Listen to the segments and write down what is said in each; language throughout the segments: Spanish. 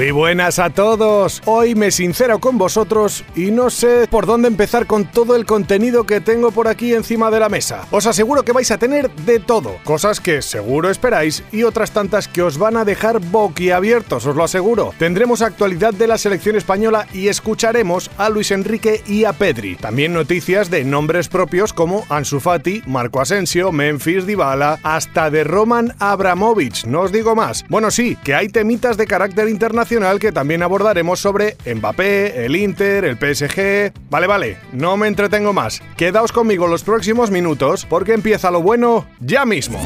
Muy buenas a todos. Hoy me sincero con vosotros y no sé por dónde empezar con todo el contenido que tengo por aquí encima de la mesa. Os aseguro que vais a tener de todo, cosas que seguro esperáis y otras tantas que os van a dejar boquiabiertos, os lo aseguro. Tendremos actualidad de la selección española y escucharemos a Luis Enrique y a Pedri. También noticias de nombres propios como Ansu Fati, Marco Asensio, Memphis Dybala, hasta de Roman Abramovich, no os digo más. Bueno, sí, que hay temitas de carácter internacional que también abordaremos sobre Mbappé, el Inter, el PSG. Vale, vale, no me entretengo más. Quedaos conmigo los próximos minutos porque empieza lo bueno ya mismo.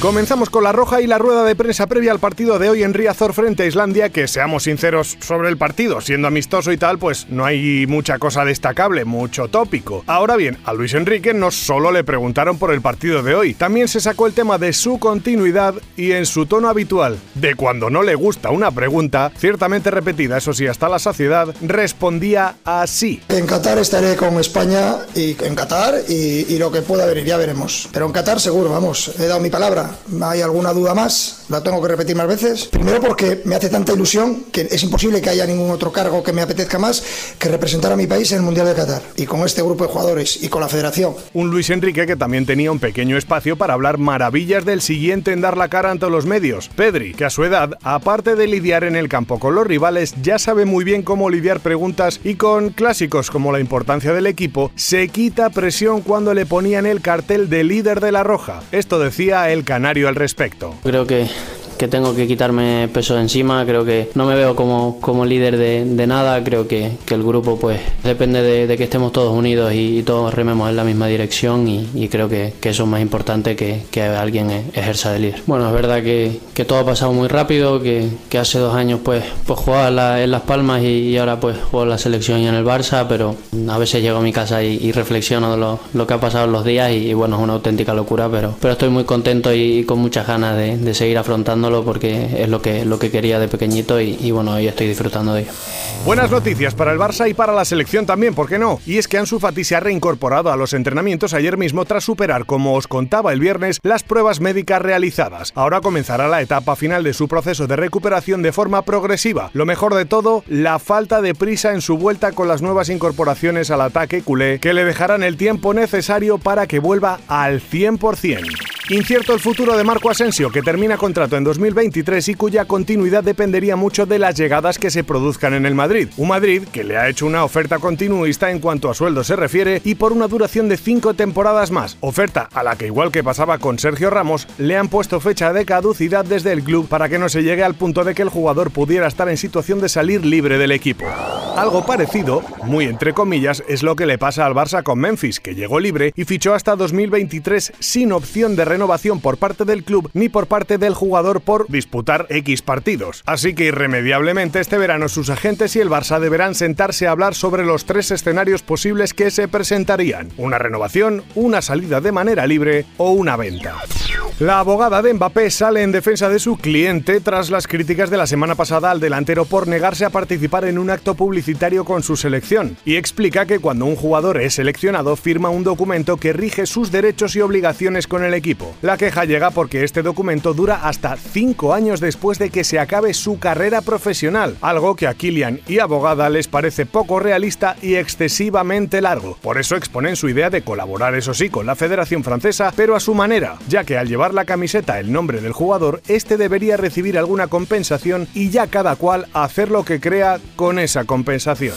Comenzamos con la roja y la rueda de prensa previa al partido de hoy en Riazor frente a Islandia, que seamos sinceros sobre el partido, siendo amistoso y tal, pues no hay mucha cosa destacable, mucho tópico. Ahora bien, a Luis Enrique no solo le preguntaron por el partido de hoy, también se sacó el tema de su continuidad y en su tono habitual, de cuando no le gusta una pregunta, ciertamente repetida, eso sí, hasta la saciedad, respondía así. En Qatar estaré con España y en Qatar y, y lo que pueda venir, ya veremos. Pero en Qatar seguro, vamos, he dado mi palabra ¿Hay alguna duda más? ¿La tengo que repetir más veces? Primero porque me hace tanta ilusión que es imposible que haya ningún otro cargo que me apetezca más que representar a mi país en el Mundial de Qatar. Y con este grupo de jugadores y con la federación. Un Luis Enrique que también tenía un pequeño espacio para hablar maravillas del siguiente en dar la cara ante los medios. Pedri, que a su edad, aparte de lidiar en el campo con los rivales, ya sabe muy bien cómo lidiar preguntas y con clásicos como la importancia del equipo, se quita presión cuando le ponían el cartel de líder de la Roja. Esto decía el canal al respecto. Creo que que tengo que quitarme peso encima, creo que no me veo como, como líder de, nada, creo que, que, el grupo pues depende de, que estemos todos unidos y, todos rememos en la misma dirección y, y creo que, que, eso es más importante que, que alguien e, ejerza de líder. Bueno, es verdad que, todo ha pasado muy rápido, que, hace dos años pues, pues jugaba en Las Palmas y, ahora pues juego la selección y en el Barça, pero a veces llego a mi casa y, reflexiono de lo, lo, que ha pasado en los días y, bueno, es una auténtica locura, pero, pero estoy muy contento y, con muchas ganas de, de seguir afrontando porque es lo que, lo que quería de pequeñito y, bueno, hoy estoy disfrutando de ello. Buenas noticias para el Barça y para la selección también, ¿por qué no? Y es que Ansu Fati se ha reincorporado a los entrenamientos ayer mismo tras superar, como os contaba el viernes, las pruebas médicas realizadas. Ahora comenzará la etapa final de su proceso de recuperación de forma progresiva. Lo mejor de todo, la falta de prisa en su vuelta con las nuevas incorporaciones al ataque culé, que le dejarán el tiempo necesario para que vuelva al 100%. Incierto el futuro de Marco Asensio, que termina contrato en 2023 y cuya continuidad dependería mucho de las llegadas que se produzcan en el Madrid. Un Madrid que le ha hecho una oferta continuista en cuanto a sueldo se refiere y por una duración de cinco temporadas más. Oferta a la que, igual que pasaba con Sergio Ramos, le han puesto fecha de caducidad desde el club para que no se llegue al punto de que el jugador pudiera estar en situación de salir libre del equipo. Algo parecido, muy entre comillas, es lo que le pasa al Barça con Memphis, que llegó libre y fichó hasta 2023 sin opción de renovación renovación por parte del club ni por parte del jugador por disputar X partidos. Así que irremediablemente este verano sus agentes y el Barça deberán sentarse a hablar sobre los tres escenarios posibles que se presentarían. Una renovación, una salida de manera libre o una venta. La abogada de Mbappé sale en defensa de su cliente tras las críticas de la semana pasada al delantero por negarse a participar en un acto publicitario con su selección y explica que cuando un jugador es seleccionado firma un documento que rige sus derechos y obligaciones con el equipo. La queja llega porque este documento dura hasta cinco años después de que se acabe su carrera profesional, algo que a Kilian y abogada les parece poco realista y excesivamente largo. Por eso exponen su idea de colaborar, eso sí, con la Federación Francesa, pero a su manera, ya que al llevar la camiseta el nombre del jugador, este debería recibir alguna compensación y ya cada cual hacer lo que crea con esa compensación.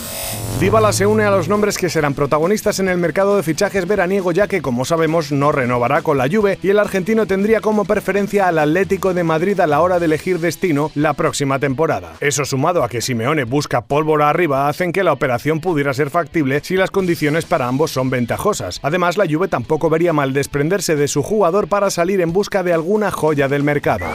Dybala se une a los nombres que serán protagonistas en el mercado de fichajes veraniego ya que como sabemos no renovará con la Juve y el argentino tendría como preferencia al Atlético de Madrid a la hora de elegir destino la próxima temporada. Eso sumado a que Simeone busca pólvora arriba hacen que la operación pudiera ser factible si las condiciones para ambos son ventajosas. Además la Juve tampoco vería mal desprenderse de su jugador para salir en busca de alguna joya del mercado.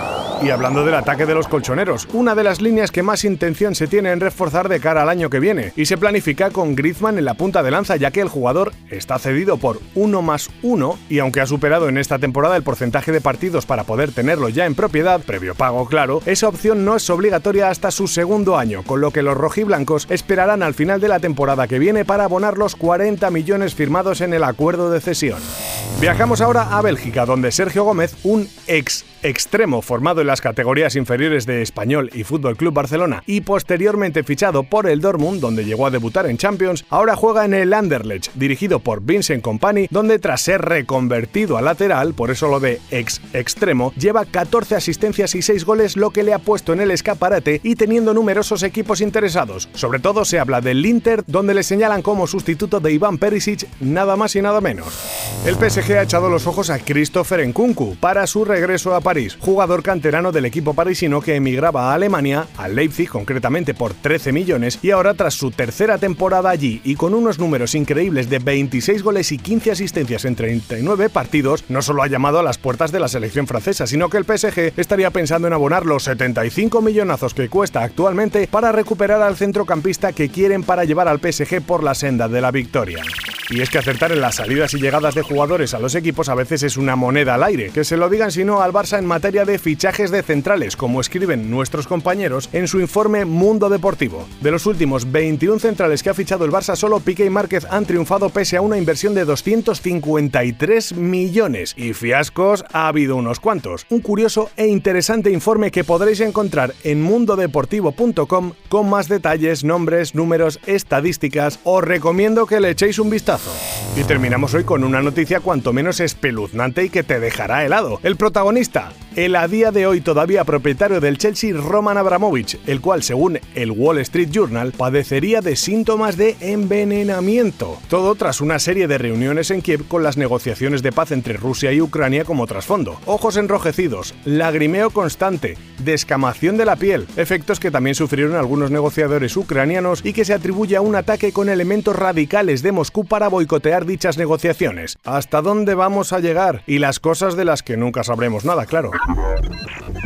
Y hablando del ataque de los colchoneros, una de las líneas que más intención se tiene en reforzar de cara al año que viene, y se planifica con Griezmann en la punta de lanza, ya que el jugador está cedido por 1 más 1, y aunque ha superado en esta temporada el porcentaje de partidos para poder tenerlo ya en propiedad, previo pago claro, esa opción no es obligatoria hasta su segundo año, con lo que los rojiblancos esperarán al final de la temporada que viene para abonar los 40 millones firmados en el acuerdo de cesión. Viajamos ahora a Bélgica, donde Sergio Gómez, un ex extremo formado en las categorías inferiores de Español y Fútbol Club Barcelona y posteriormente fichado por el Dortmund, donde llegó a debutar en Champions, ahora juega en el Anderlecht, dirigido por Vincent Company, donde tras ser reconvertido a lateral, por eso lo de ex extremo, lleva 14 asistencias y 6 goles, lo que le ha puesto en el escaparate y teniendo numerosos equipos interesados. Sobre todo se habla del Inter, donde le señalan como sustituto de Iván Perisic, nada más y nada menos. El PSG ha echado los ojos a Christopher Nkunku para su regreso a París, jugador canterano del equipo parisino que emigraba a Alemania, a Leipzig concretamente por 13 millones, y ahora tras su tercera temporada allí y con unos números increíbles de 26 goles y 15 asistencias en 39 partidos, no solo ha llamado a las puertas de la selección francesa, sino que el PSG estaría pensando en abonar los 75 millonazos que cuesta actualmente para recuperar al centrocampista que quieren para llevar al PSG por la senda de la victoria. Y es que acertar en las salidas y llegadas de jugadores a los equipos a veces es una moneda al aire. Que se lo digan si no al Barça en materia de fichajes de centrales, como escriben nuestros compañeros en su informe Mundo Deportivo. De los últimos 21 centrales que ha fichado el Barça, solo Piqué y Márquez han triunfado pese a una inversión de 253 millones. Y fiascos ha habido unos cuantos. Un curioso e interesante informe que podréis encontrar en mundodeportivo.com con más detalles, nombres, números, estadísticas. Os recomiendo que le echéis un vistazo. Y terminamos hoy con una noticia cuanto menos espeluznante y que te dejará helado. El protagonista, el a día de hoy todavía propietario del Chelsea Roman Abramovich, el cual según el Wall Street Journal padecería de síntomas de envenenamiento. Todo tras una serie de reuniones en Kiev con las negociaciones de paz entre Rusia y Ucrania como trasfondo. Ojos enrojecidos, lagrimeo constante, descamación de la piel, efectos que también sufrieron algunos negociadores ucranianos y que se atribuye a un ataque con elementos radicales de Moscú para boicotear dichas negociaciones. ¿Hasta dónde vamos a llegar? Y las cosas de las que nunca sabremos nada, claro. Come on.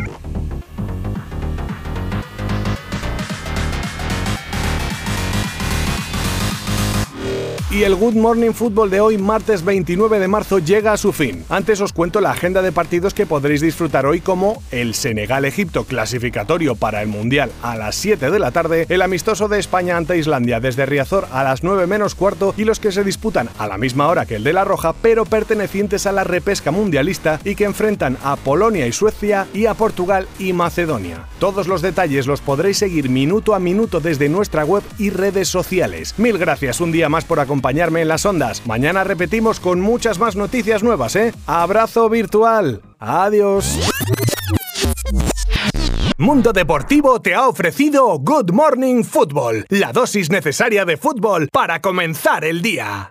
Y el Good Morning Football de hoy, martes 29 de marzo, llega a su fin. Antes os cuento la agenda de partidos que podréis disfrutar hoy como el Senegal-Egipto clasificatorio para el Mundial a las 7 de la tarde, el amistoso de España ante Islandia desde Riazor a las 9 menos cuarto y los que se disputan a la misma hora que el de La Roja, pero pertenecientes a la repesca mundialista y que enfrentan a Polonia y Suecia y a Portugal y Macedonia. Todos los detalles los podréis seguir minuto a minuto desde nuestra web y redes sociales. Mil gracias un día más por acompañarnos acompañarme en las ondas. Mañana repetimos con muchas más noticias nuevas, ¿eh? Abrazo virtual. Adiós. Mundo Deportivo te ha ofrecido Good Morning Football, la dosis necesaria de fútbol para comenzar el día.